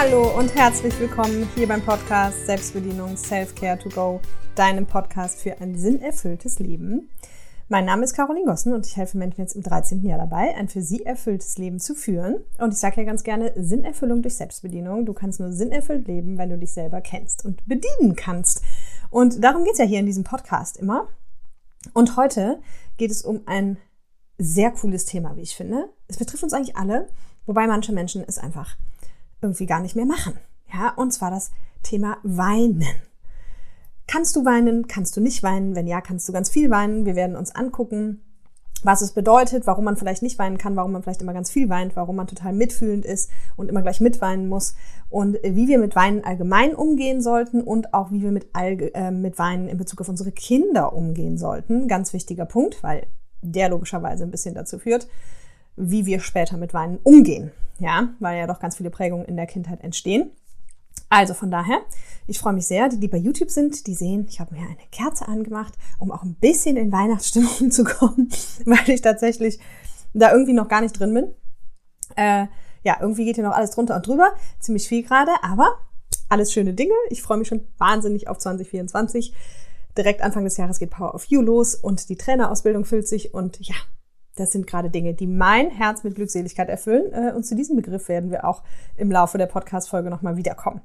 Hallo und herzlich willkommen hier beim Podcast Selbstbedienung Self-Care to Go, deinem Podcast für ein sinnerfülltes Leben. Mein Name ist Caroline Gossen und ich helfe Menschen jetzt im 13. Jahr dabei, ein für sie erfülltes Leben zu führen. Und ich sage ja ganz gerne Sinnerfüllung durch Selbstbedienung. Du kannst nur sinnerfüllt leben, wenn du dich selber kennst und bedienen kannst. Und darum geht es ja hier in diesem Podcast immer. Und heute geht es um ein sehr cooles Thema, wie ich finde. Es betrifft uns eigentlich alle, wobei manche Menschen es einfach irgendwie gar nicht mehr machen. Ja, und zwar das Thema Weinen. Kannst du weinen? Kannst du nicht weinen? Wenn ja, kannst du ganz viel weinen. Wir werden uns angucken, was es bedeutet, warum man vielleicht nicht weinen kann, warum man vielleicht immer ganz viel weint, warum man total mitfühlend ist und immer gleich mitweinen muss und wie wir mit Weinen allgemein umgehen sollten und auch wie wir mit, Allge äh, mit Weinen in Bezug auf unsere Kinder umgehen sollten. Ganz wichtiger Punkt, weil der logischerweise ein bisschen dazu führt, wie wir später mit Weinen umgehen. Ja, weil ja doch ganz viele Prägungen in der Kindheit entstehen. Also von daher, ich freue mich sehr. Die, die bei YouTube sind, die sehen, ich habe mir eine Kerze angemacht, um auch ein bisschen in Weihnachtsstimmung zu kommen, weil ich tatsächlich da irgendwie noch gar nicht drin bin. Äh, ja, irgendwie geht hier noch alles drunter und drüber. Ziemlich viel gerade, aber alles schöne Dinge. Ich freue mich schon wahnsinnig auf 2024. Direkt Anfang des Jahres geht Power of You los und die Trainerausbildung füllt sich und ja, das sind gerade Dinge, die mein Herz mit Glückseligkeit erfüllen. Äh, und zu diesem Begriff werden wir auch im Laufe der Podcast-Folge nochmal wiederkommen.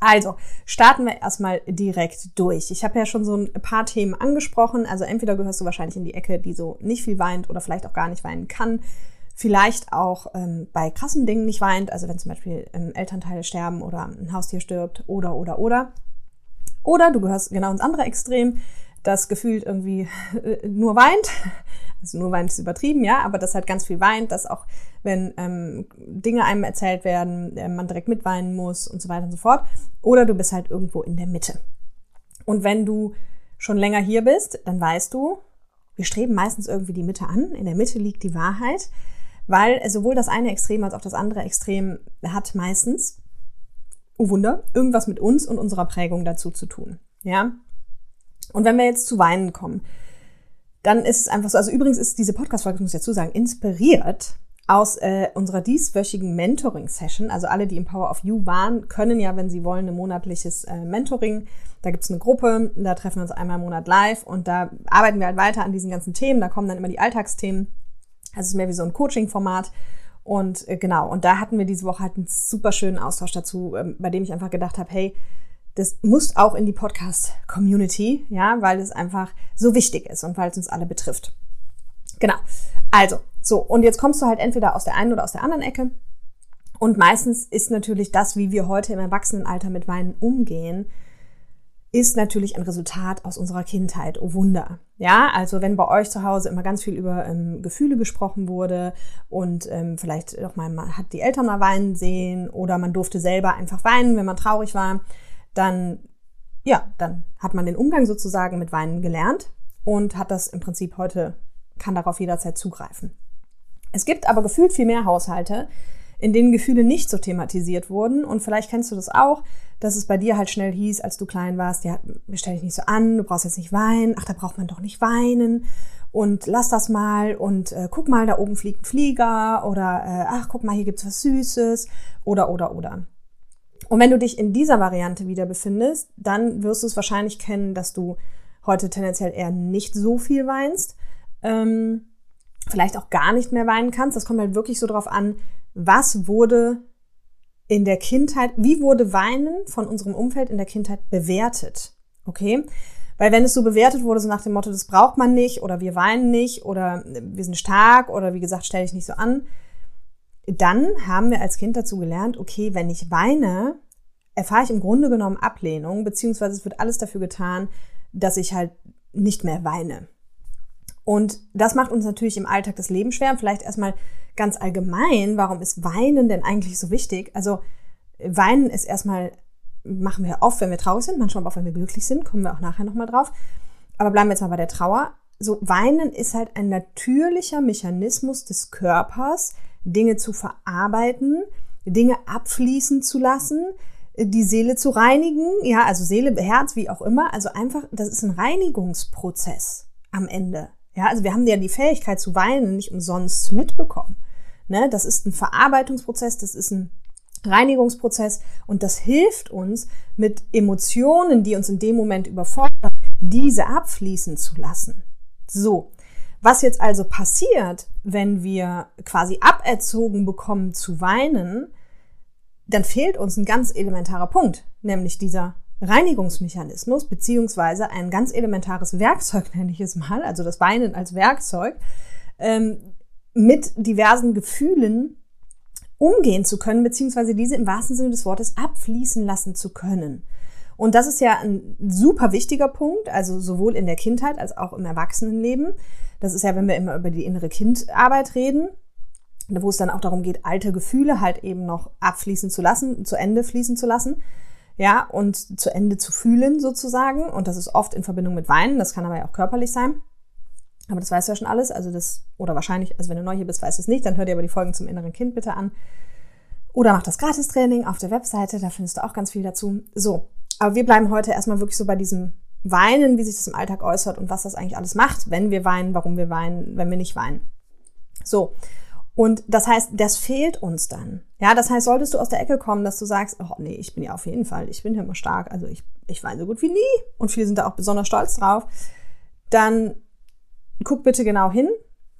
Also, starten wir erstmal direkt durch. Ich habe ja schon so ein paar Themen angesprochen. Also entweder gehörst du wahrscheinlich in die Ecke, die so nicht viel weint oder vielleicht auch gar nicht weinen kann. Vielleicht auch ähm, bei krassen Dingen nicht weint, also wenn zum Beispiel ähm, Elternteile sterben oder ein Haustier stirbt oder oder oder. Oder du gehörst genau ins andere Extrem, das gefühlt irgendwie äh, nur weint also nur weint ist übertrieben, ja, aber das halt ganz viel weint, dass auch wenn ähm, Dinge einem erzählt werden, äh, man direkt mitweinen muss und so weiter und so fort. Oder du bist halt irgendwo in der Mitte. Und wenn du schon länger hier bist, dann weißt du, wir streben meistens irgendwie die Mitte an. In der Mitte liegt die Wahrheit, weil sowohl das eine Extrem als auch das andere Extrem hat meistens, oh Wunder, irgendwas mit uns und unserer Prägung dazu zu tun. Ja? Und wenn wir jetzt zu Weinen kommen, dann ist es einfach so, also übrigens ist diese Podcast-Folge, muss ich dazu sagen, inspiriert aus äh, unserer dieswöchigen Mentoring-Session. Also alle, die im Power of You waren, können ja, wenn sie wollen, ein monatliches äh, Mentoring. Da gibt's eine Gruppe, da treffen wir uns einmal im Monat live und da arbeiten wir halt weiter an diesen ganzen Themen. Da kommen dann immer die Alltagsthemen. Also es ist mehr wie so ein Coaching-Format. Und äh, genau, und da hatten wir diese Woche halt einen super schönen Austausch dazu, äh, bei dem ich einfach gedacht habe, hey, das muss auch in die Podcast-Community, ja, weil es einfach so wichtig ist und weil es uns alle betrifft. Genau. Also, so, und jetzt kommst du halt entweder aus der einen oder aus der anderen Ecke. Und meistens ist natürlich das, wie wir heute im Erwachsenenalter mit Weinen umgehen, ist natürlich ein Resultat aus unserer Kindheit. Oh Wunder. Ja, also wenn bei euch zu Hause immer ganz viel über ähm, Gefühle gesprochen wurde und ähm, vielleicht auch mal man hat die Eltern mal weinen sehen oder man durfte selber einfach weinen, wenn man traurig war, dann, ja, dann hat man den Umgang sozusagen mit Weinen gelernt und hat das im Prinzip heute, kann darauf jederzeit zugreifen. Es gibt aber gefühlt viel mehr Haushalte, in denen Gefühle nicht so thematisiert wurden. Und vielleicht kennst du das auch, dass es bei dir halt schnell hieß, als du klein warst, ja, stell dich nicht so an, du brauchst jetzt nicht weinen, ach, da braucht man doch nicht weinen und lass das mal und äh, guck mal, da oben fliegt ein Flieger oder äh, ach, guck mal, hier gibt's was Süßes oder oder oder. Und wenn du dich in dieser Variante wieder befindest, dann wirst du es wahrscheinlich kennen, dass du heute tendenziell eher nicht so viel weinst. Ähm, vielleicht auch gar nicht mehr weinen kannst. Das kommt halt wirklich so drauf an, was wurde in der Kindheit, wie wurde Weinen von unserem Umfeld in der Kindheit bewertet? Okay? Weil wenn es so bewertet wurde, so nach dem Motto, das braucht man nicht oder wir weinen nicht oder wir sind stark oder wie gesagt, stell dich nicht so an, dann haben wir als Kind dazu gelernt, okay, wenn ich weine, erfahre ich im Grunde genommen Ablehnung, beziehungsweise es wird alles dafür getan, dass ich halt nicht mehr weine. Und das macht uns natürlich im Alltag das Leben schwer. vielleicht erstmal ganz allgemein, warum ist Weinen denn eigentlich so wichtig? Also Weinen ist erstmal, machen wir oft, wenn wir traurig sind, manchmal auch, wenn wir glücklich sind, kommen wir auch nachher nochmal drauf. Aber bleiben wir jetzt mal bei der Trauer. So, Weinen ist halt ein natürlicher Mechanismus des Körpers, Dinge zu verarbeiten, Dinge abfließen zu lassen, die Seele zu reinigen, ja, also Seele, Herz, wie auch immer. Also einfach, das ist ein Reinigungsprozess am Ende. Ja, also wir haben ja die Fähigkeit zu weinen nicht umsonst mitbekommen. Ne? Das ist ein Verarbeitungsprozess, das ist ein Reinigungsprozess und das hilft uns mit Emotionen, die uns in dem Moment überfordern, diese abfließen zu lassen. So. Was jetzt also passiert, wenn wir quasi aberzogen bekommen zu weinen, dann fehlt uns ein ganz elementarer Punkt, nämlich dieser Reinigungsmechanismus, beziehungsweise ein ganz elementares Werkzeug, nenne ich es mal, also das Weinen als Werkzeug, ähm, mit diversen Gefühlen umgehen zu können, beziehungsweise diese im wahrsten Sinne des Wortes abfließen lassen zu können. Und das ist ja ein super wichtiger Punkt, also sowohl in der Kindheit als auch im Erwachsenenleben. Das ist ja, wenn wir immer über die innere Kindarbeit reden, wo es dann auch darum geht, alte Gefühle halt eben noch abfließen zu lassen, zu Ende fließen zu lassen. Ja, und zu Ende zu fühlen sozusagen. Und das ist oft in Verbindung mit Weinen. Das kann aber ja auch körperlich sein. Aber das weißt du ja schon alles. Also das, oder wahrscheinlich, also wenn du neu hier bist, weißt du es nicht, dann hör dir aber die Folgen zum inneren Kind bitte an. Oder mach das Gratis-Training auf der Webseite, da findest du auch ganz viel dazu. So, aber wir bleiben heute erstmal wirklich so bei diesem Weinen, wie sich das im Alltag äußert und was das eigentlich alles macht, wenn wir weinen, warum wir weinen, wenn wir nicht weinen. So. Und das heißt, das fehlt uns dann. Ja, das heißt, solltest du aus der Ecke kommen, dass du sagst, oh nee, ich bin ja auf jeden Fall, ich bin ja immer stark, also ich, ich weine so gut wie nie und viele sind da auch besonders stolz drauf, dann guck bitte genau hin.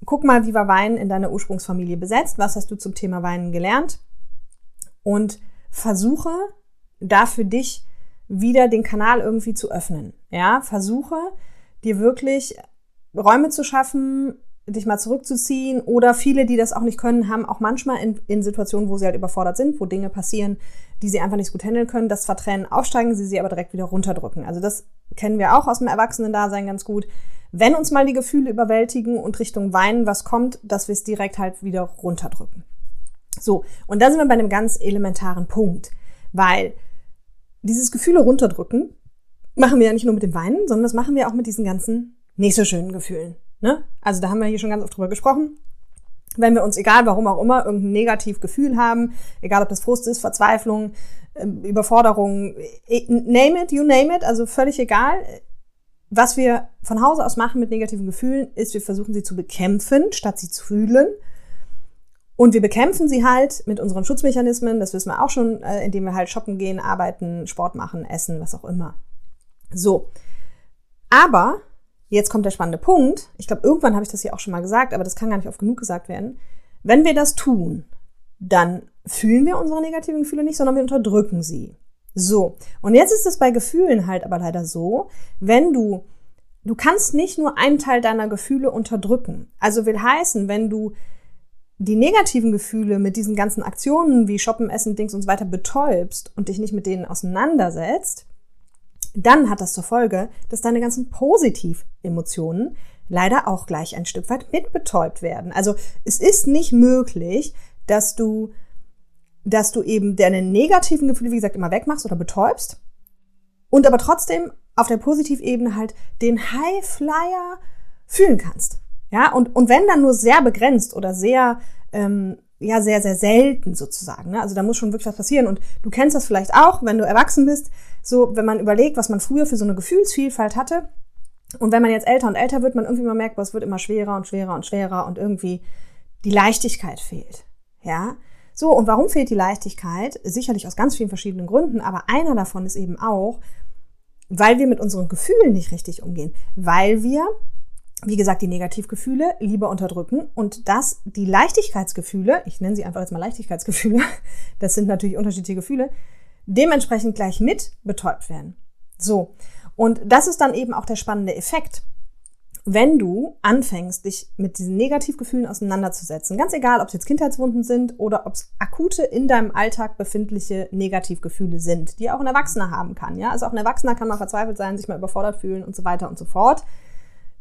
Guck mal, wie war Weinen in deiner Ursprungsfamilie besetzt? Was hast du zum Thema Weinen gelernt? Und versuche da für dich wieder den Kanal irgendwie zu öffnen. Ja, versuche dir wirklich Räume zu schaffen, dich mal zurückzuziehen oder viele, die das auch nicht können, haben auch manchmal in, in Situationen, wo sie halt überfordert sind, wo Dinge passieren, die sie einfach nicht gut handeln können, das Vertränen aufsteigen, sie sie aber direkt wieder runterdrücken. Also das kennen wir auch aus dem Erwachsenen-Dasein ganz gut wenn uns mal die Gefühle überwältigen und Richtung Weinen was kommt, dass wir es direkt halt wieder runterdrücken. So, und da sind wir bei einem ganz elementaren Punkt, weil dieses Gefühle runterdrücken machen wir ja nicht nur mit dem Weinen, sondern das machen wir auch mit diesen ganzen nicht so schönen Gefühlen. Ne? Also da haben wir hier schon ganz oft drüber gesprochen. Wenn wir uns, egal warum auch immer, irgendein Negativgefühl haben, egal ob das Frust ist, Verzweiflung, ähm, Überforderung, name it, you name it, also völlig egal, was wir von Hause aus machen mit negativen Gefühlen, ist, wir versuchen sie zu bekämpfen, statt sie zu fühlen. Und wir bekämpfen sie halt mit unseren Schutzmechanismen, das wissen wir auch schon, äh, indem wir halt shoppen gehen, arbeiten, Sport machen, essen, was auch immer. So. Aber, jetzt kommt der spannende Punkt. Ich glaube, irgendwann habe ich das hier auch schon mal gesagt, aber das kann gar nicht oft genug gesagt werden. Wenn wir das tun, dann fühlen wir unsere negativen Gefühle nicht, sondern wir unterdrücken sie. So, und jetzt ist es bei Gefühlen halt aber leider so, wenn du, du kannst nicht nur einen Teil deiner Gefühle unterdrücken. Also will heißen, wenn du die negativen Gefühle mit diesen ganzen Aktionen wie Shoppen, Essen, Dings und so weiter betäubst und dich nicht mit denen auseinandersetzt, dann hat das zur Folge, dass deine ganzen Positiv-Emotionen leider auch gleich ein Stück weit mitbetäubt werden. Also es ist nicht möglich, dass du dass du eben deine negativen Gefühle, wie gesagt, immer wegmachst oder betäubst und aber trotzdem auf der Positivebene halt den High Flyer fühlen kannst. Ja, und, und wenn dann nur sehr begrenzt oder sehr, ähm, ja, sehr, sehr selten sozusagen. Ne? Also da muss schon wirklich was passieren. Und du kennst das vielleicht auch, wenn du erwachsen bist, so wenn man überlegt, was man früher für so eine Gefühlsvielfalt hatte. Und wenn man jetzt älter und älter wird, man irgendwie mal merkt, es wird immer schwerer und schwerer und schwerer und irgendwie die Leichtigkeit fehlt. Ja, so, und warum fehlt die Leichtigkeit? Sicherlich aus ganz vielen verschiedenen Gründen, aber einer davon ist eben auch, weil wir mit unseren Gefühlen nicht richtig umgehen, weil wir, wie gesagt, die Negativgefühle lieber unterdrücken und dass die Leichtigkeitsgefühle, ich nenne sie einfach jetzt mal Leichtigkeitsgefühle, das sind natürlich unterschiedliche Gefühle, dementsprechend gleich mit betäubt werden. So. Und das ist dann eben auch der spannende Effekt wenn du anfängst, dich mit diesen Negativgefühlen auseinanderzusetzen, ganz egal, ob es jetzt Kindheitswunden sind oder ob es akute in deinem Alltag befindliche Negativgefühle sind, die auch ein Erwachsener haben kann. Ja, also auch ein Erwachsener kann mal verzweifelt sein, sich mal überfordert fühlen und so weiter und so fort.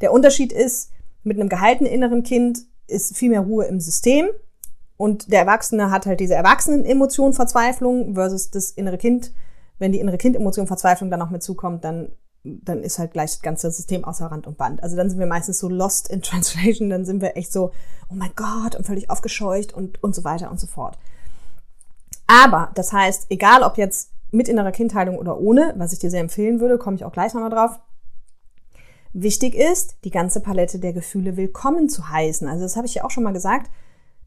Der Unterschied ist, mit einem gehaltenen inneren Kind ist viel mehr Ruhe im System und der Erwachsene hat halt diese Erwachsenen-Emotion Verzweiflung versus das innere Kind. Wenn die innere Kind-Emotion Verzweiflung dann noch mit zukommt, dann dann ist halt gleich das ganze System außer Rand und Band. Also dann sind wir meistens so lost in translation, dann sind wir echt so, oh mein Gott, und völlig aufgescheucht und, und so weiter und so fort. Aber das heißt, egal ob jetzt mit innerer Kindheilung oder ohne, was ich dir sehr empfehlen würde, komme ich auch gleich nochmal drauf. Wichtig ist, die ganze Palette der Gefühle willkommen zu heißen. Also das habe ich ja auch schon mal gesagt.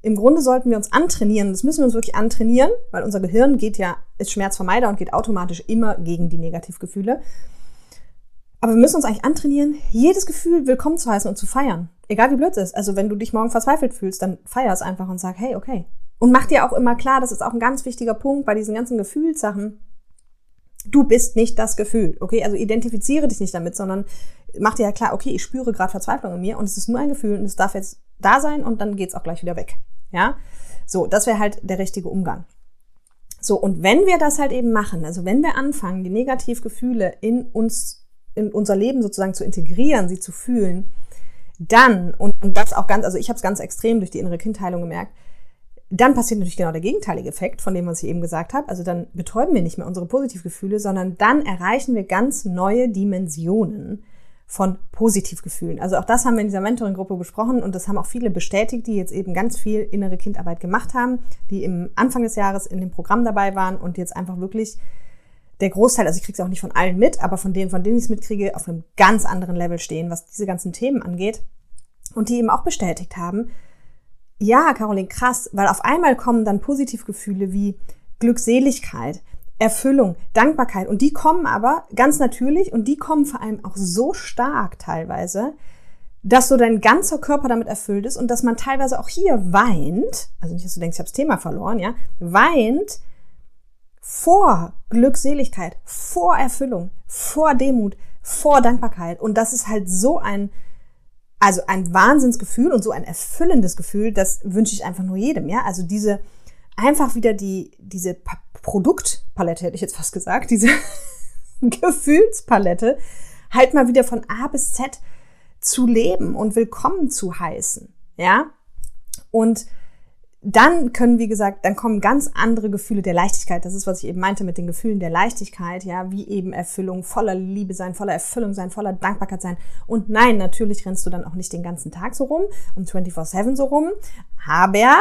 im Grunde sollten wir uns antrainieren, das müssen wir uns wirklich antrainieren, weil unser Gehirn geht ja, ist Schmerzvermeider und geht automatisch immer gegen die Negativgefühle. Aber wir müssen uns eigentlich antrainieren, jedes Gefühl willkommen zu heißen und zu feiern. Egal wie blöd es ist. Also wenn du dich morgen verzweifelt fühlst, dann feier es einfach und sag, hey, okay. Und mach dir auch immer klar, das ist auch ein ganz wichtiger Punkt bei diesen ganzen Gefühlssachen. Du bist nicht das Gefühl, okay? Also identifiziere dich nicht damit, sondern mach dir ja klar, okay, ich spüre gerade Verzweiflung in mir und es ist nur ein Gefühl und es darf jetzt da sein und dann geht's auch gleich wieder weg. Ja? So, das wäre halt der richtige Umgang. So, und wenn wir das halt eben machen, also wenn wir anfangen, die Negativgefühle in uns, in unser Leben sozusagen zu integrieren, sie zu fühlen, dann, und, und das auch ganz, also ich habe es ganz extrem durch die innere Kindheilung gemerkt, dann passiert natürlich genau der gegenteilige Effekt, von dem, was ich eben gesagt habe. Also dann betäuben wir nicht mehr unsere Positivgefühle, sondern dann erreichen wir ganz neue Dimensionen von Positivgefühlen. Also auch das haben wir in dieser Mentoring-Gruppe besprochen und das haben auch viele bestätigt, die jetzt eben ganz viel innere Kindarbeit gemacht haben, die im Anfang des Jahres in dem Programm dabei waren und jetzt einfach wirklich der Großteil, also ich kriege es auch nicht von allen mit, aber von denen, von denen ich es mitkriege, auf einem ganz anderen Level stehen, was diese ganzen Themen angeht. Und die eben auch bestätigt haben, ja, Caroline, krass, weil auf einmal kommen dann Positivgefühle wie Glückseligkeit, Erfüllung, Dankbarkeit. Und die kommen aber ganz natürlich und die kommen vor allem auch so stark teilweise, dass so dein ganzer Körper damit erfüllt ist und dass man teilweise auch hier weint, also nicht, dass du denkst, ich habe das Thema verloren, ja, weint vor Glückseligkeit, vor Erfüllung, vor Demut, vor Dankbarkeit. Und das ist halt so ein, also ein Wahnsinnsgefühl und so ein erfüllendes Gefühl, das wünsche ich einfach nur jedem, ja. Also diese, einfach wieder die, diese Produktpalette, hätte ich jetzt fast gesagt, diese Gefühlspalette, halt mal wieder von A bis Z zu leben und willkommen zu heißen, ja. Und dann können, wie gesagt, dann kommen ganz andere Gefühle der Leichtigkeit. Das ist, was ich eben meinte mit den Gefühlen der Leichtigkeit, ja, wie eben Erfüllung, voller Liebe sein, voller Erfüllung sein, voller Dankbarkeit sein. Und nein, natürlich rennst du dann auch nicht den ganzen Tag so rum und 24-7 so rum, aber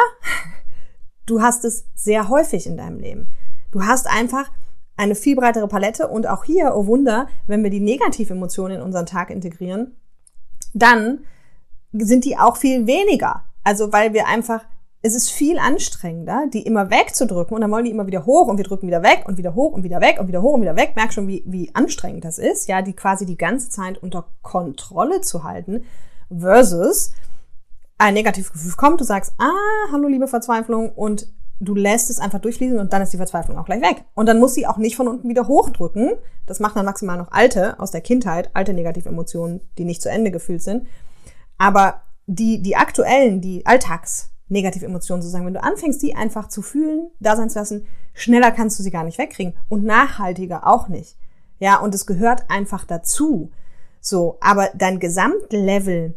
du hast es sehr häufig in deinem Leben. Du hast einfach eine viel breitere Palette und auch hier, oh Wunder, wenn wir die Negativemotionen in unseren Tag integrieren, dann sind die auch viel weniger. Also weil wir einfach, es ist viel anstrengender, die immer wegzudrücken und dann wollen die immer wieder hoch und wir drücken wieder weg und wieder hoch und wieder weg und wieder hoch und wieder weg. Merk schon, wie, wie anstrengend das ist, ja, die quasi die ganze Zeit unter Kontrolle zu halten versus ein Negativgefühl kommt, du sagst, ah, hallo liebe Verzweiflung und du lässt es einfach durchfließen und dann ist die Verzweiflung auch gleich weg. Und dann muss sie auch nicht von unten wieder hochdrücken. Das macht dann maximal noch alte aus der Kindheit, alte Negativemotionen, die nicht zu Ende gefühlt sind. Aber die, die aktuellen, die Alltags Negativemotionen sozusagen, wenn du anfängst, die einfach zu fühlen, da sein zu lassen, schneller kannst du sie gar nicht wegkriegen und nachhaltiger auch nicht. Ja, und es gehört einfach dazu. So, aber dein Gesamtlevel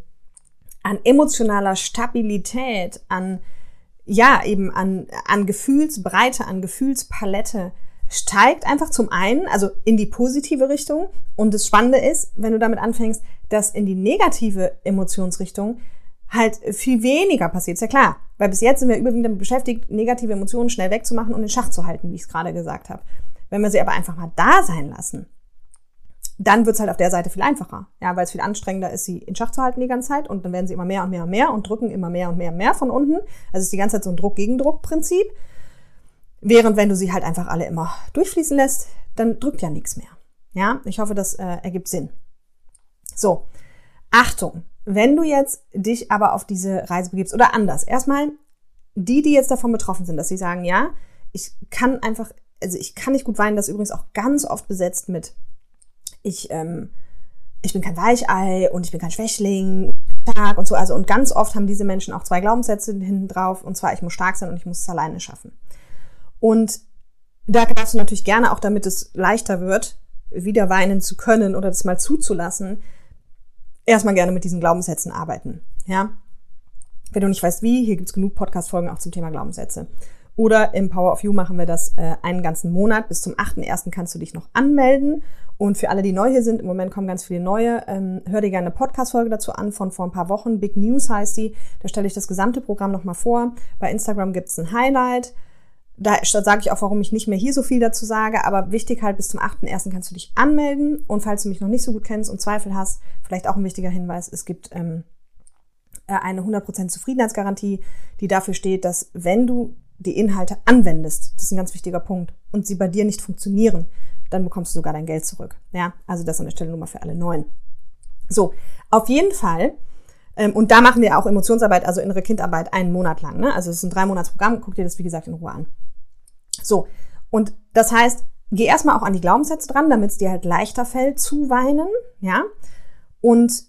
an emotionaler Stabilität, an ja, eben an, an Gefühlsbreite, an Gefühlspalette steigt einfach zum einen, also in die positive Richtung. Und das Spannende ist, wenn du damit anfängst, dass in die negative Emotionsrichtung halt viel weniger passiert. Ist ja klar. Weil bis jetzt sind wir überwiegend damit beschäftigt, negative Emotionen schnell wegzumachen und in Schach zu halten, wie ich es gerade gesagt habe. Wenn wir sie aber einfach mal da sein lassen, dann wird's halt auf der Seite viel einfacher. Ja, weil es viel anstrengender ist, sie in Schach zu halten die ganze Zeit und dann werden sie immer mehr und mehr und mehr und drücken immer mehr und mehr und mehr von unten. Also es ist die ganze Zeit so ein Druck-Gegendruck-Prinzip. Während wenn du sie halt einfach alle immer durchfließen lässt, dann drückt ja nichts mehr. Ja, ich hoffe, das äh, ergibt Sinn. So, Achtung, wenn du jetzt dich aber auf diese Reise begibst oder anders. Erstmal die, die jetzt davon betroffen sind, dass sie sagen, ja, ich kann einfach, also ich kann nicht gut weinen, das ist übrigens auch ganz oft besetzt mit ich, ähm, ich bin kein Weichei und ich bin kein Schwächling, stark und so. Also, und ganz oft haben diese Menschen auch zwei Glaubenssätze hinten drauf. Und zwar, ich muss stark sein und ich muss es alleine schaffen. Und da darfst du natürlich gerne auch, damit es leichter wird, wieder weinen zu können oder das mal zuzulassen, erstmal gerne mit diesen Glaubenssätzen arbeiten. Ja? Wenn du nicht weißt wie, hier gibt's genug Podcast-Folgen auch zum Thema Glaubenssätze. Oder im Power of You machen wir das äh, einen ganzen Monat. Bis zum 8.1. kannst du dich noch anmelden. Und für alle, die neu hier sind, im Moment kommen ganz viele neue, ähm, hör dir gerne eine Podcast-Folge dazu an von vor ein paar Wochen. Big News heißt die. Da stelle ich das gesamte Programm nochmal vor. Bei Instagram gibt's ein Highlight. Da sage ich auch, warum ich nicht mehr hier so viel dazu sage. Aber wichtig halt, bis zum 8.1. kannst du dich anmelden. Und falls du mich noch nicht so gut kennst und Zweifel hast, vielleicht auch ein wichtiger Hinweis, es gibt... Ähm, äh, eine 100% Zufriedenheitsgarantie, die dafür steht, dass wenn du die Inhalte anwendest, das ist ein ganz wichtiger Punkt, und sie bei dir nicht funktionieren, dann bekommst du sogar dein Geld zurück. Ja, also das an der Stelle nur mal für alle Neuen. So, auf jeden Fall, ähm, und da machen wir auch Emotionsarbeit, also innere Kindarbeit, einen Monat lang. Ne? Also es ist ein drei Monats Programm, guck dir das wie gesagt in Ruhe an. So, und das heißt, geh erstmal auch an die Glaubenssätze dran, damit es dir halt leichter fällt zu weinen, ja. Und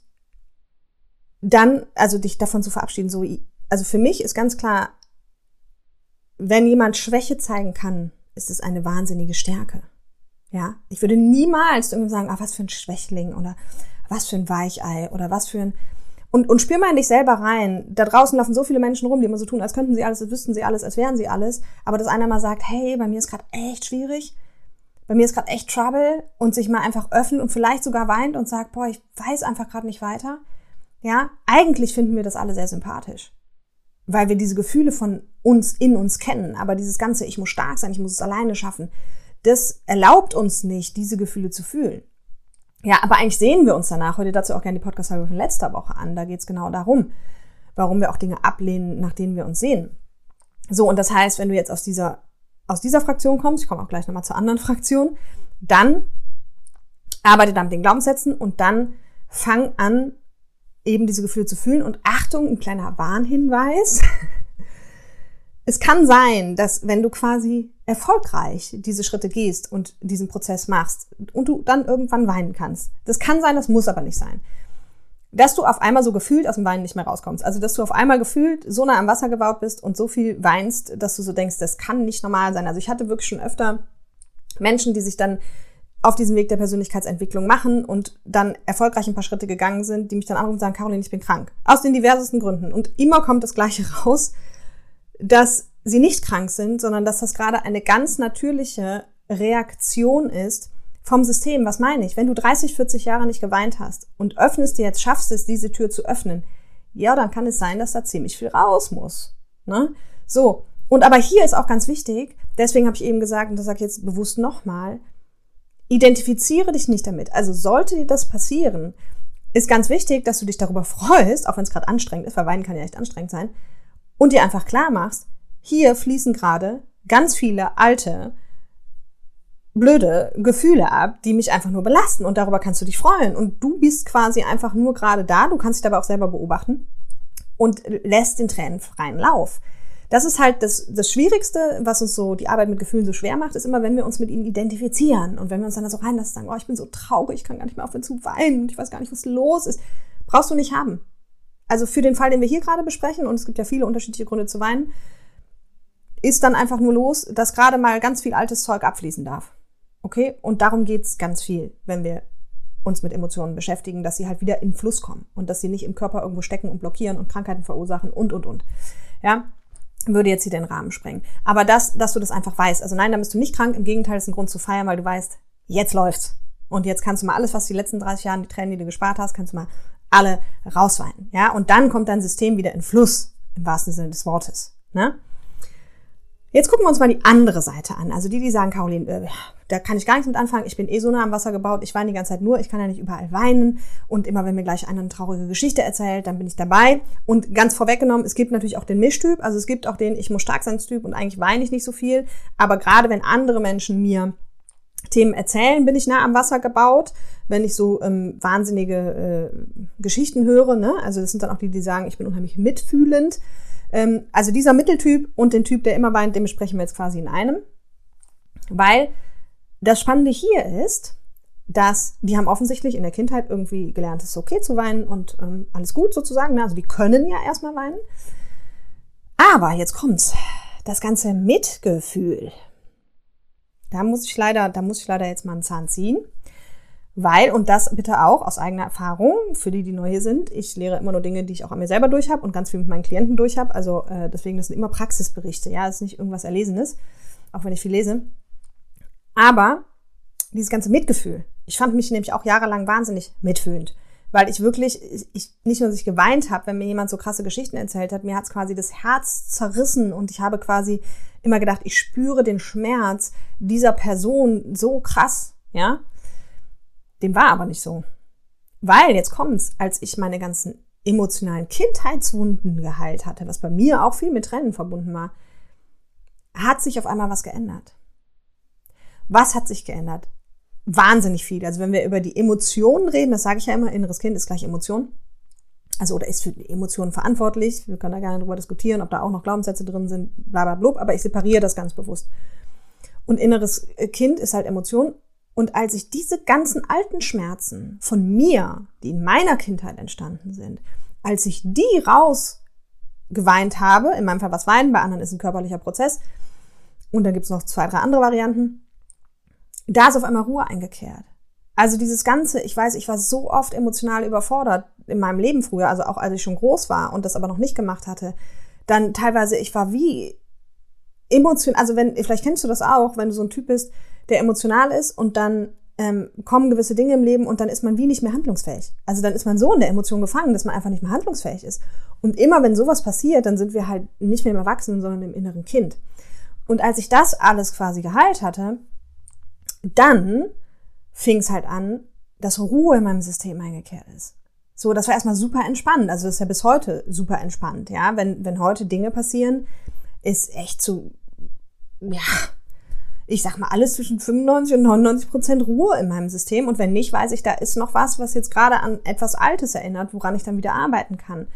dann, also dich davon zu verabschieden, so, also für mich ist ganz klar, wenn jemand Schwäche zeigen kann, ist es eine wahnsinnige Stärke. Ja, ich würde niemals irgendwie sagen, ah, was für ein Schwächling oder was für ein Weichei oder was für ein und, und spür mal in dich selber rein. Da draußen laufen so viele Menschen rum, die immer so tun, als könnten sie alles, als wüssten sie alles, als wären sie alles. Aber dass einer mal sagt, hey, bei mir ist gerade echt schwierig, bei mir ist gerade echt Trouble und sich mal einfach öffnet und vielleicht sogar weint und sagt, boah, ich weiß einfach gerade nicht weiter. Ja, eigentlich finden wir das alle sehr sympathisch, weil wir diese Gefühle von uns in uns kennen. Aber dieses ganze, ich muss stark sein, ich muss es alleine schaffen, das erlaubt uns nicht, diese Gefühle zu fühlen. Ja, aber eigentlich sehen wir uns danach. Heute dazu auch gerne die Podcast-Folge von letzter Woche an. Da geht es genau darum, warum wir auch Dinge ablehnen, nach denen wir uns sehen. So, und das heißt, wenn du jetzt aus dieser, aus dieser Fraktion kommst, ich komme auch gleich nochmal zur anderen Fraktion, dann arbeite dann mit den Glaubenssätzen und dann fang an, eben diese Gefühle zu fühlen. Und Achtung, ein kleiner Warnhinweis. es kann sein, dass wenn du quasi erfolgreich diese Schritte gehst und diesen Prozess machst und du dann irgendwann weinen kannst. Das kann sein, das muss aber nicht sein. Dass du auf einmal so gefühlt aus dem Weinen nicht mehr rauskommst. Also, dass du auf einmal gefühlt so nah am Wasser gebaut bist und so viel weinst, dass du so denkst, das kann nicht normal sein. Also, ich hatte wirklich schon öfter Menschen, die sich dann auf diesem Weg der Persönlichkeitsentwicklung machen und dann erfolgreich ein paar Schritte gegangen sind, die mich dann anrufen und sagen, Caroline, ich bin krank. Aus den diversesten Gründen. Und immer kommt das Gleiche raus, dass sie nicht krank sind, sondern dass das gerade eine ganz natürliche Reaktion ist vom System. Was meine ich? Wenn du 30, 40 Jahre nicht geweint hast und öffnest dir jetzt, schaffst es, diese Tür zu öffnen, ja, dann kann es sein, dass da ziemlich viel raus muss. Ne? So. Und aber hier ist auch ganz wichtig, deswegen habe ich eben gesagt, und das sage ich jetzt bewusst nochmal, identifiziere dich nicht damit. Also sollte dir das passieren, ist ganz wichtig, dass du dich darüber freust, auch wenn es gerade anstrengend ist, weil Weinen kann ja echt anstrengend sein, und dir einfach klar machst, hier fließen gerade ganz viele alte, blöde Gefühle ab, die mich einfach nur belasten und darüber kannst du dich freuen. Und du bist quasi einfach nur gerade da, du kannst dich dabei auch selber beobachten und lässt den Tränen freien Lauf. Das ist halt das, das Schwierigste, was uns so die Arbeit mit Gefühlen so schwer macht, ist immer, wenn wir uns mit ihnen identifizieren und wenn wir uns dann so reinlassen, sagen, oh, ich bin so traurig, ich kann gar nicht mehr aufhören zu weinen, ich weiß gar nicht, was los ist. Brauchst du nicht haben. Also für den Fall, den wir hier gerade besprechen, und es gibt ja viele unterschiedliche Gründe zu weinen, ist dann einfach nur los, dass gerade mal ganz viel altes Zeug abfließen darf. Okay? Und darum geht's ganz viel, wenn wir uns mit Emotionen beschäftigen, dass sie halt wieder in Fluss kommen und dass sie nicht im Körper irgendwo stecken und blockieren und Krankheiten verursachen und, und, und. Ja? Würde jetzt hier den Rahmen sprengen. Aber das, dass du das einfach weißt. Also nein, da bist du nicht krank. Im Gegenteil, ist ein Grund zu feiern, weil du weißt, jetzt läuft's. Und jetzt kannst du mal alles, was die letzten 30 Jahre, die Tränen, die du gespart hast, kannst du mal alle rausweinen. Ja? Und dann kommt dein System wieder in Fluss, im wahrsten Sinne des Wortes. Ne? Jetzt gucken wir uns mal die andere Seite an. Also die, die sagen, Caroline, äh, da kann ich gar nichts mit anfangen. Ich bin eh so nah am Wasser gebaut. Ich weine die ganze Zeit nur. Ich kann ja nicht überall weinen. Und immer, wenn mir gleich einer eine traurige Geschichte erzählt, dann bin ich dabei. Und ganz vorweggenommen, es gibt natürlich auch den Mischtyp. Also es gibt auch den Ich muss stark sein Typ und eigentlich weine ich nicht so viel. Aber gerade wenn andere Menschen mir Themen erzählen, bin ich nah am Wasser gebaut. Wenn ich so ähm, wahnsinnige äh, Geschichten höre, ne? also das sind dann auch die, die sagen, ich bin unheimlich mitfühlend. Ähm, also dieser Mitteltyp und den Typ, der immer weint, den besprechen wir jetzt quasi in einem. Weil das Spannende hier ist, dass die haben offensichtlich in der Kindheit irgendwie gelernt, es ist okay zu weinen und ähm, alles gut sozusagen. Ne? Also die können ja erstmal weinen. Aber jetzt kommt's. Das ganze Mitgefühl. Da muss ich leider, da muss ich leider jetzt mal einen Zahn ziehen. Weil, und das bitte auch aus eigener Erfahrung, für die, die neu hier sind, ich lehre immer nur Dinge, die ich auch an mir selber durch habe und ganz viel mit meinen Klienten durch habe. Also äh, deswegen, das sind immer Praxisberichte, ja, das ist nicht irgendwas Erlesenes, auch wenn ich viel lese. Aber dieses ganze Mitgefühl, ich fand mich nämlich auch jahrelang wahnsinnig mitfühlend, weil ich wirklich, ich nicht nur sich geweint habe, wenn mir jemand so krasse Geschichten erzählt hat, mir hat's quasi das Herz zerrissen und ich habe quasi immer gedacht, ich spüre den Schmerz dieser Person so krass, ja. Dem war aber nicht so. Weil, jetzt kommt's, als ich meine ganzen emotionalen Kindheitswunden geheilt hatte, was bei mir auch viel mit Tränen verbunden war, hat sich auf einmal was geändert. Was hat sich geändert? Wahnsinnig viel. Also wenn wir über die Emotionen reden, das sage ich ja immer, inneres Kind ist gleich Emotion. Also oder ist für die Emotionen verantwortlich. Wir können da gerne drüber diskutieren, ob da auch noch Glaubenssätze drin sind, bla bla bla, aber ich separiere das ganz bewusst. Und inneres Kind ist halt Emotion. Und als ich diese ganzen alten Schmerzen von mir, die in meiner Kindheit entstanden sind, als ich die rausgeweint habe, in meinem Fall was weinen, bei anderen ist ein körperlicher Prozess, und dann gibt's noch zwei, drei andere Varianten, da ist auf einmal Ruhe eingekehrt. Also dieses Ganze, ich weiß, ich war so oft emotional überfordert in meinem Leben früher, also auch als ich schon groß war und das aber noch nicht gemacht hatte. Dann teilweise, ich war wie emotional, also wenn, vielleicht kennst du das auch, wenn du so ein Typ bist, der emotional ist und dann ähm, kommen gewisse Dinge im Leben und dann ist man wie nicht mehr handlungsfähig. Also dann ist man so in der Emotion gefangen, dass man einfach nicht mehr handlungsfähig ist. Und immer wenn sowas passiert, dann sind wir halt nicht mehr im Erwachsenen, sondern im inneren Kind. Und als ich das alles quasi geheilt hatte, dann fing es halt an, dass Ruhe in meinem System eingekehrt ist. So, das war erstmal super entspannt. Also das ist ja bis heute super entspannt, ja. Wenn, wenn heute Dinge passieren, ist echt zu, ja, ich sag mal, alles zwischen 95 und 99 Prozent Ruhe in meinem System. Und wenn nicht, weiß ich, da ist noch was, was jetzt gerade an etwas Altes erinnert, woran ich dann wieder arbeiten kann.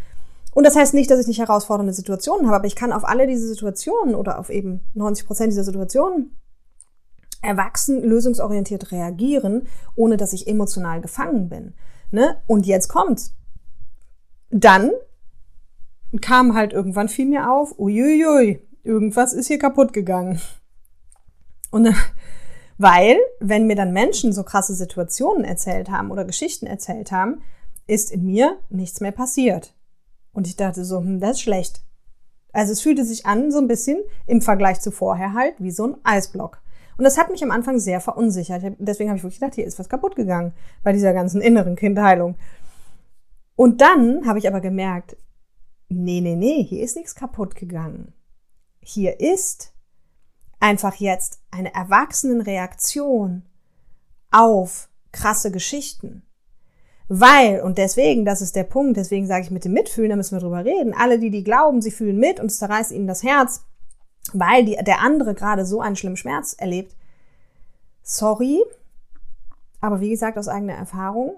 Und das heißt nicht, dass ich nicht herausfordernde Situationen habe, aber ich kann auf alle diese Situationen oder auf eben 90 Prozent dieser Situationen erwachsen, lösungsorientiert reagieren, ohne dass ich emotional gefangen bin. Ne? Und jetzt kommt's. Dann kam halt irgendwann fiel mir auf, uiuiui, irgendwas ist hier kaputt gegangen. Und weil, wenn mir dann Menschen so krasse Situationen erzählt haben oder Geschichten erzählt haben, ist in mir nichts mehr passiert. Und ich dachte so, hm, das ist schlecht. Also es fühlte sich an, so ein bisschen im Vergleich zu vorher halt, wie so ein Eisblock. Und das hat mich am Anfang sehr verunsichert. Deswegen habe ich wirklich gedacht, hier ist was kaputt gegangen bei dieser ganzen inneren Kindheilung. Und dann habe ich aber gemerkt, nee, nee, nee, hier ist nichts kaputt gegangen. Hier ist einfach jetzt eine Erwachsenenreaktion auf krasse Geschichten. Weil, und deswegen, das ist der Punkt, deswegen sage ich mit dem Mitfühlen, da müssen wir drüber reden. Alle, die, die glauben, sie fühlen mit und es zerreißt ihnen das Herz, weil die, der andere gerade so einen schlimmen Schmerz erlebt. Sorry, aber wie gesagt, aus eigener Erfahrung,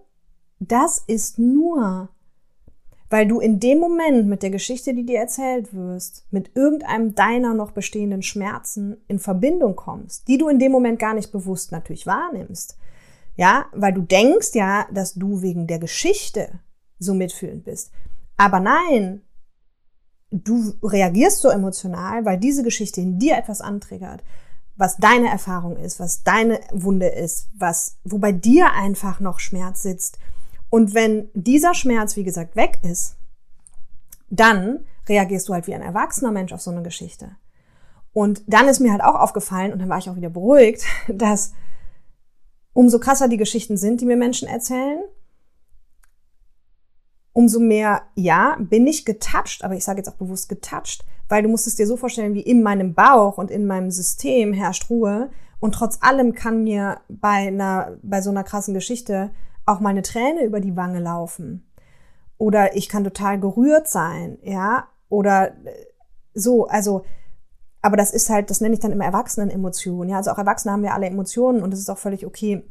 das ist nur, weil du in dem Moment mit der Geschichte, die dir erzählt wirst, mit irgendeinem deiner noch bestehenden Schmerzen in Verbindung kommst, die du in dem Moment gar nicht bewusst natürlich wahrnimmst. Ja, weil du denkst ja, dass du wegen der Geschichte so mitfühlend bist. Aber nein, du reagierst so emotional, weil diese Geschichte in dir etwas antriggert, was deine Erfahrung ist, was deine Wunde ist, was, wo bei dir einfach noch Schmerz sitzt. Und wenn dieser Schmerz, wie gesagt, weg ist, dann reagierst du halt wie ein erwachsener Mensch auf so eine Geschichte. Und dann ist mir halt auch aufgefallen, und dann war ich auch wieder beruhigt, dass umso krasser die Geschichten sind, die mir Menschen erzählen, umso mehr, ja, bin ich getouched, aber ich sage jetzt auch bewusst getouched, weil du musst es dir so vorstellen, wie in meinem Bauch und in meinem System herrscht Ruhe. Und trotz allem kann mir bei einer, bei so einer krassen Geschichte auch mal eine Träne über die Wange laufen. Oder ich kann total gerührt sein, ja, oder äh, so, also, aber das ist halt, das nenne ich dann immer Erwachsenen-Emotionen, ja, also auch Erwachsene haben ja alle Emotionen und das ist auch völlig okay,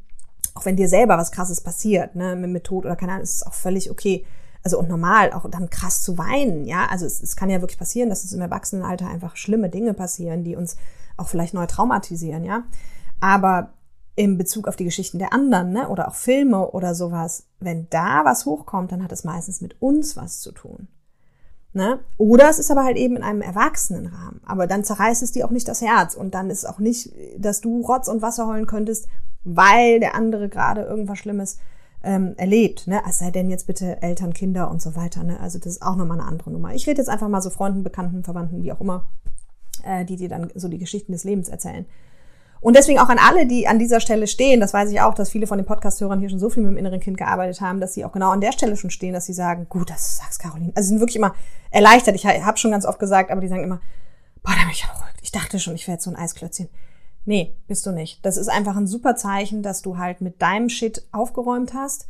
auch wenn dir selber was krasses passiert, ne, mit, mit Tod oder keine Ahnung, ist es auch völlig okay also und normal, auch dann krass zu weinen, ja. Also es, es kann ja wirklich passieren, dass uns im Erwachsenenalter einfach schlimme Dinge passieren, die uns auch vielleicht neu traumatisieren, ja. Aber in Bezug auf die Geschichten der anderen, ne, oder auch Filme oder sowas, wenn da was hochkommt, dann hat es meistens mit uns was zu tun. Ne? Oder es ist aber halt eben in einem Erwachsenenrahmen. Aber dann zerreißt es dir auch nicht das Herz. Und dann ist auch nicht, dass du Rotz und Wasser heulen könntest, weil der andere gerade irgendwas Schlimmes ähm, erlebt, ne? Es sei denn jetzt bitte Eltern, Kinder und so weiter, ne? Also das ist auch nochmal eine andere Nummer. Ich rede jetzt einfach mal so Freunden, Bekannten, Verwandten, wie auch immer, äh, die dir dann so die Geschichten des Lebens erzählen. Und deswegen auch an alle, die an dieser Stelle stehen, das weiß ich auch, dass viele von den Podcast-Hörern hier schon so viel mit dem inneren Kind gearbeitet haben, dass sie auch genau an der Stelle schon stehen, dass sie sagen, gut, das sagst Caroline. Also sie sind wirklich immer erleichtert. Ich habe schon ganz oft gesagt, aber die sagen immer, boah, da bin ich ja beruhigt. Ich dachte schon, ich wäre jetzt so ein Eisklötzchen. Nee, bist du nicht. Das ist einfach ein super Zeichen, dass du halt mit deinem Shit aufgeräumt hast.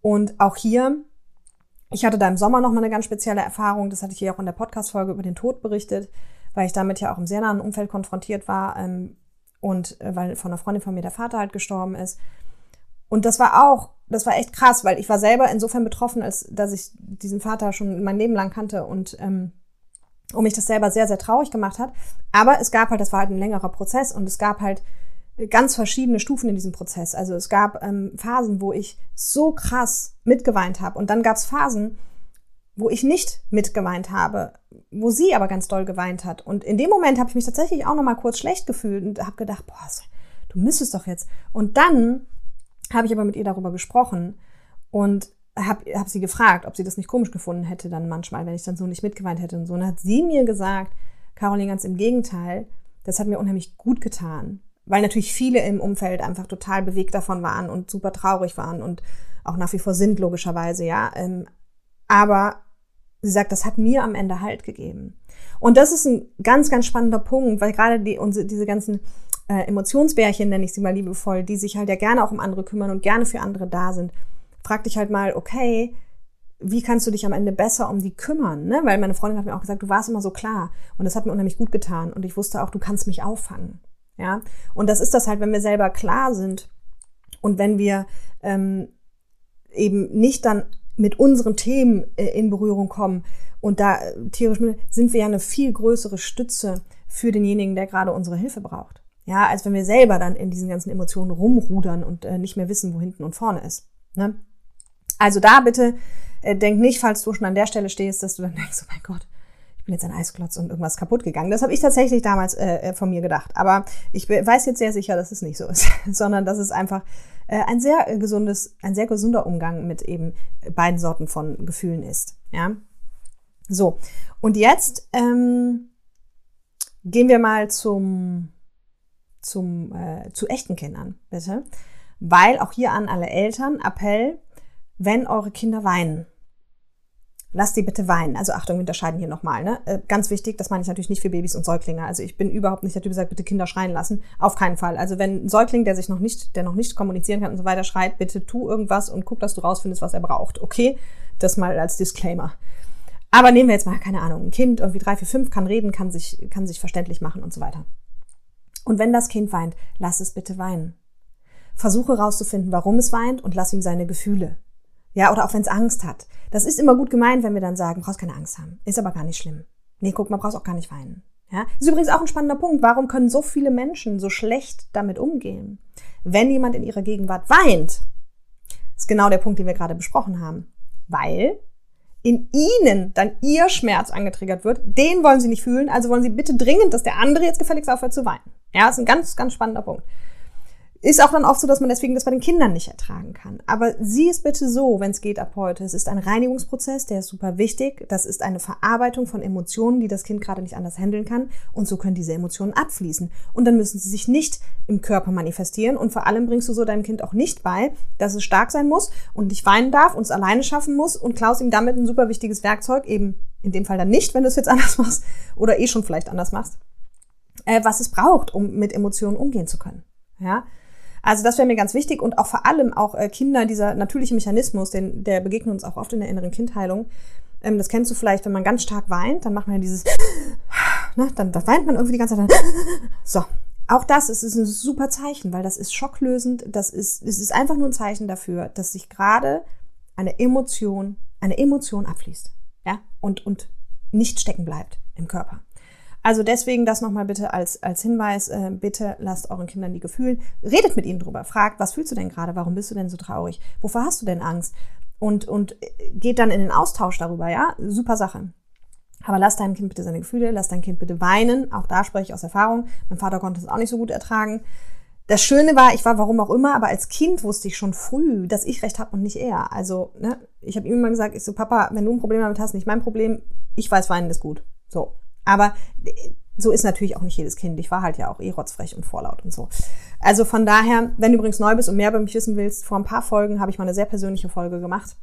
Und auch hier Ich hatte da im Sommer noch mal eine ganz spezielle Erfahrung. Das hatte ich hier auch in der Podcast-Folge über den Tod berichtet, weil ich damit ja auch im sehr nahen Umfeld konfrontiert war ähm, und äh, weil von einer Freundin von mir der Vater halt gestorben ist. Und das war auch, das war echt krass, weil ich war selber insofern betroffen, als dass ich diesen Vater schon mein Leben lang kannte und ähm, und mich das selber sehr, sehr traurig gemacht hat. Aber es gab halt, das war halt ein längerer Prozess und es gab halt ganz verschiedene Stufen in diesem Prozess. Also es gab ähm, Phasen, wo ich so krass mitgeweint habe und dann gab es Phasen, wo ich nicht mitgeweint habe, wo sie aber ganz doll geweint hat. Und in dem Moment habe ich mich tatsächlich auch noch mal kurz schlecht gefühlt und habe gedacht, boah, du müsstest doch jetzt. Und dann habe ich aber mit ihr darüber gesprochen und habe hab sie gefragt, ob sie das nicht komisch gefunden hätte dann manchmal, wenn ich dann so nicht mitgeweint hätte und so. Und dann hat sie mir gesagt, Caroline, ganz im Gegenteil, das hat mir unheimlich gut getan weil natürlich viele im Umfeld einfach total bewegt davon waren und super traurig waren und auch nach wie vor sind, logischerweise, ja. Ähm, aber sie sagt, das hat mir am Ende Halt gegeben. Und das ist ein ganz, ganz spannender Punkt, weil gerade die, unsere, diese ganzen äh, Emotionsbärchen, nenne ich sie mal liebevoll, die sich halt ja gerne auch um andere kümmern und gerne für andere da sind, frag dich halt mal, okay, wie kannst du dich am Ende besser um die kümmern? Ne? Weil meine Freundin hat mir auch gesagt, du warst immer so klar. Und das hat mir unheimlich gut getan. Und ich wusste auch, du kannst mich auffangen. Ja, und das ist das halt, wenn wir selber klar sind und wenn wir ähm, eben nicht dann mit unseren Themen äh, in Berührung kommen und da äh, tierisch sind wir ja eine viel größere Stütze für denjenigen, der gerade unsere Hilfe braucht. Ja, als wenn wir selber dann in diesen ganzen Emotionen rumrudern und äh, nicht mehr wissen, wo hinten und vorne ist. Ne? Also da bitte äh, denk nicht, falls du schon an der Stelle stehst, dass du dann denkst, oh mein Gott, bin jetzt ein Eisklotz und irgendwas kaputt gegangen. Das habe ich tatsächlich damals äh, äh von mir gedacht. Aber ich weiß jetzt sehr sicher, dass es nicht so ist, sondern dass es einfach äh, ein sehr äh, gesundes, ein sehr gesunder Umgang mit eben beiden Sorten von Gefühlen ist. Ja. So. Und jetzt ähm, gehen wir mal zum zum äh, zu echten Kindern, bitte, weil auch hier an alle Eltern Appell, wenn eure Kinder weinen Lass die bitte weinen. Also Achtung, wir unterscheiden hier nochmal. Ne? Äh, ganz wichtig, das meine ich natürlich nicht für Babys und Säuglinge. Also ich bin überhaupt nicht der Typ, der sagt, bitte Kinder schreien lassen. Auf keinen Fall. Also wenn ein Säugling, der sich noch nicht, der noch nicht kommunizieren kann und so weiter, schreit, bitte tu irgendwas und guck, dass du rausfindest, was er braucht. Okay? Das mal als Disclaimer. Aber nehmen wir jetzt mal, keine Ahnung, ein Kind, irgendwie drei, vier, fünf, kann reden, kann sich, kann sich verständlich machen und so weiter. Und wenn das Kind weint, lass es bitte weinen. Versuche rauszufinden, warum es weint und lass ihm seine Gefühle. Ja, oder auch wenn es Angst hat. Das ist immer gut gemeint, wenn wir dann sagen, brauchst keine Angst haben. Ist aber gar nicht schlimm. Nee, guck mal, brauchst auch gar nicht weinen. Ja, ist übrigens auch ein spannender Punkt. Warum können so viele Menschen so schlecht damit umgehen? Wenn jemand in ihrer Gegenwart weint, ist genau der Punkt, den wir gerade besprochen haben. Weil in ihnen dann ihr Schmerz angetriggert wird, den wollen sie nicht fühlen, also wollen sie bitte dringend, dass der andere jetzt gefälligst aufhört zu weinen. Ja, ist ein ganz, ganz spannender Punkt. Ist auch dann oft so, dass man deswegen das bei den Kindern nicht ertragen kann. Aber sieh es bitte so, wenn es geht ab heute. Es ist ein Reinigungsprozess, der ist super wichtig. Das ist eine Verarbeitung von Emotionen, die das Kind gerade nicht anders handeln kann. Und so können diese Emotionen abfließen. Und dann müssen sie sich nicht im Körper manifestieren. Und vor allem bringst du so deinem Kind auch nicht bei, dass es stark sein muss und nicht weinen darf und es alleine schaffen muss und klaust ihm damit ein super wichtiges Werkzeug, eben in dem Fall dann nicht, wenn du es jetzt anders machst oder eh schon vielleicht anders machst, äh, was es braucht, um mit Emotionen umgehen zu können. Ja, also das wäre mir ganz wichtig und auch vor allem auch äh, Kinder, dieser natürliche Mechanismus, den, der begegnet uns auch oft in der inneren Kindheilung. Ähm, das kennst du vielleicht, wenn man ganz stark weint, dann macht man ja dieses, ne, dann, dann weint man irgendwie die ganze Zeit. So, auch das ist, ist ein super Zeichen, weil das ist schocklösend. Das ist, es ist einfach nur ein Zeichen dafür, dass sich gerade eine Emotion, eine Emotion abfließt, ja, und und nicht stecken bleibt im Körper. Also deswegen das nochmal bitte als, als Hinweis, äh, bitte lasst euren Kindern die Gefühle, redet mit ihnen drüber, fragt, was fühlst du denn gerade, warum bist du denn so traurig, wovor hast du denn Angst und, und äh, geht dann in den Austausch darüber, ja, super Sache. Aber lass deinem Kind bitte seine Gefühle, lass dein Kind bitte weinen, auch da spreche ich aus Erfahrung, mein Vater konnte es auch nicht so gut ertragen. Das Schöne war, ich war warum auch immer, aber als Kind wusste ich schon früh, dass ich recht habe und nicht er. Also, ne, ich habe ihm immer gesagt, ich so, Papa, wenn du ein Problem damit hast, nicht mein Problem, ich weiß, weinen ist gut. So, aber äh, so ist natürlich auch nicht jedes Kind. Ich war halt ja auch eh rotzfrech und vorlaut und so. Also von daher, wenn du übrigens neu bist und mehr über mich wissen willst, vor ein paar Folgen habe ich mal eine sehr persönliche Folge gemacht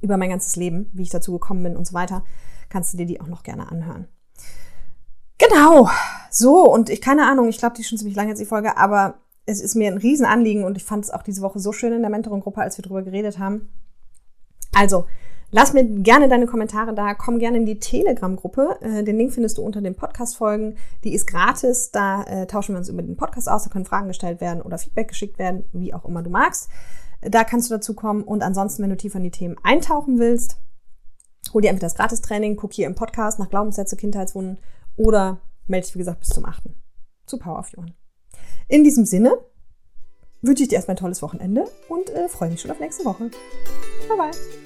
über mein ganzes Leben, wie ich dazu gekommen bin und so weiter. Kannst du dir die auch noch gerne anhören. Genau. So, und ich, keine Ahnung, ich glaube, die ist schon ziemlich lange jetzt die Folge, aber es ist mir ein Riesenanliegen und ich fand es auch diese Woche so schön in der Mentoring-Gruppe, als wir drüber geredet haben. Also, Lass mir gerne deine Kommentare da, komm gerne in die Telegram-Gruppe. Äh, den Link findest du unter den Podcast-Folgen. Die ist gratis. Da äh, tauschen wir uns über den Podcast aus. Da können Fragen gestellt werden oder Feedback geschickt werden, wie auch immer du magst. Da kannst du dazu kommen. Und ansonsten, wenn du tiefer in die Themen eintauchen willst, hol dir entweder das Gratis-Training, guck hier im Podcast nach Glaubenssätze, Kindheitswunden oder melde dich, wie gesagt, bis zum 8. zu Power of Johann. In diesem Sinne wünsche ich dir erstmal ein tolles Wochenende und äh, freue mich schon auf nächste Woche. Bye bye.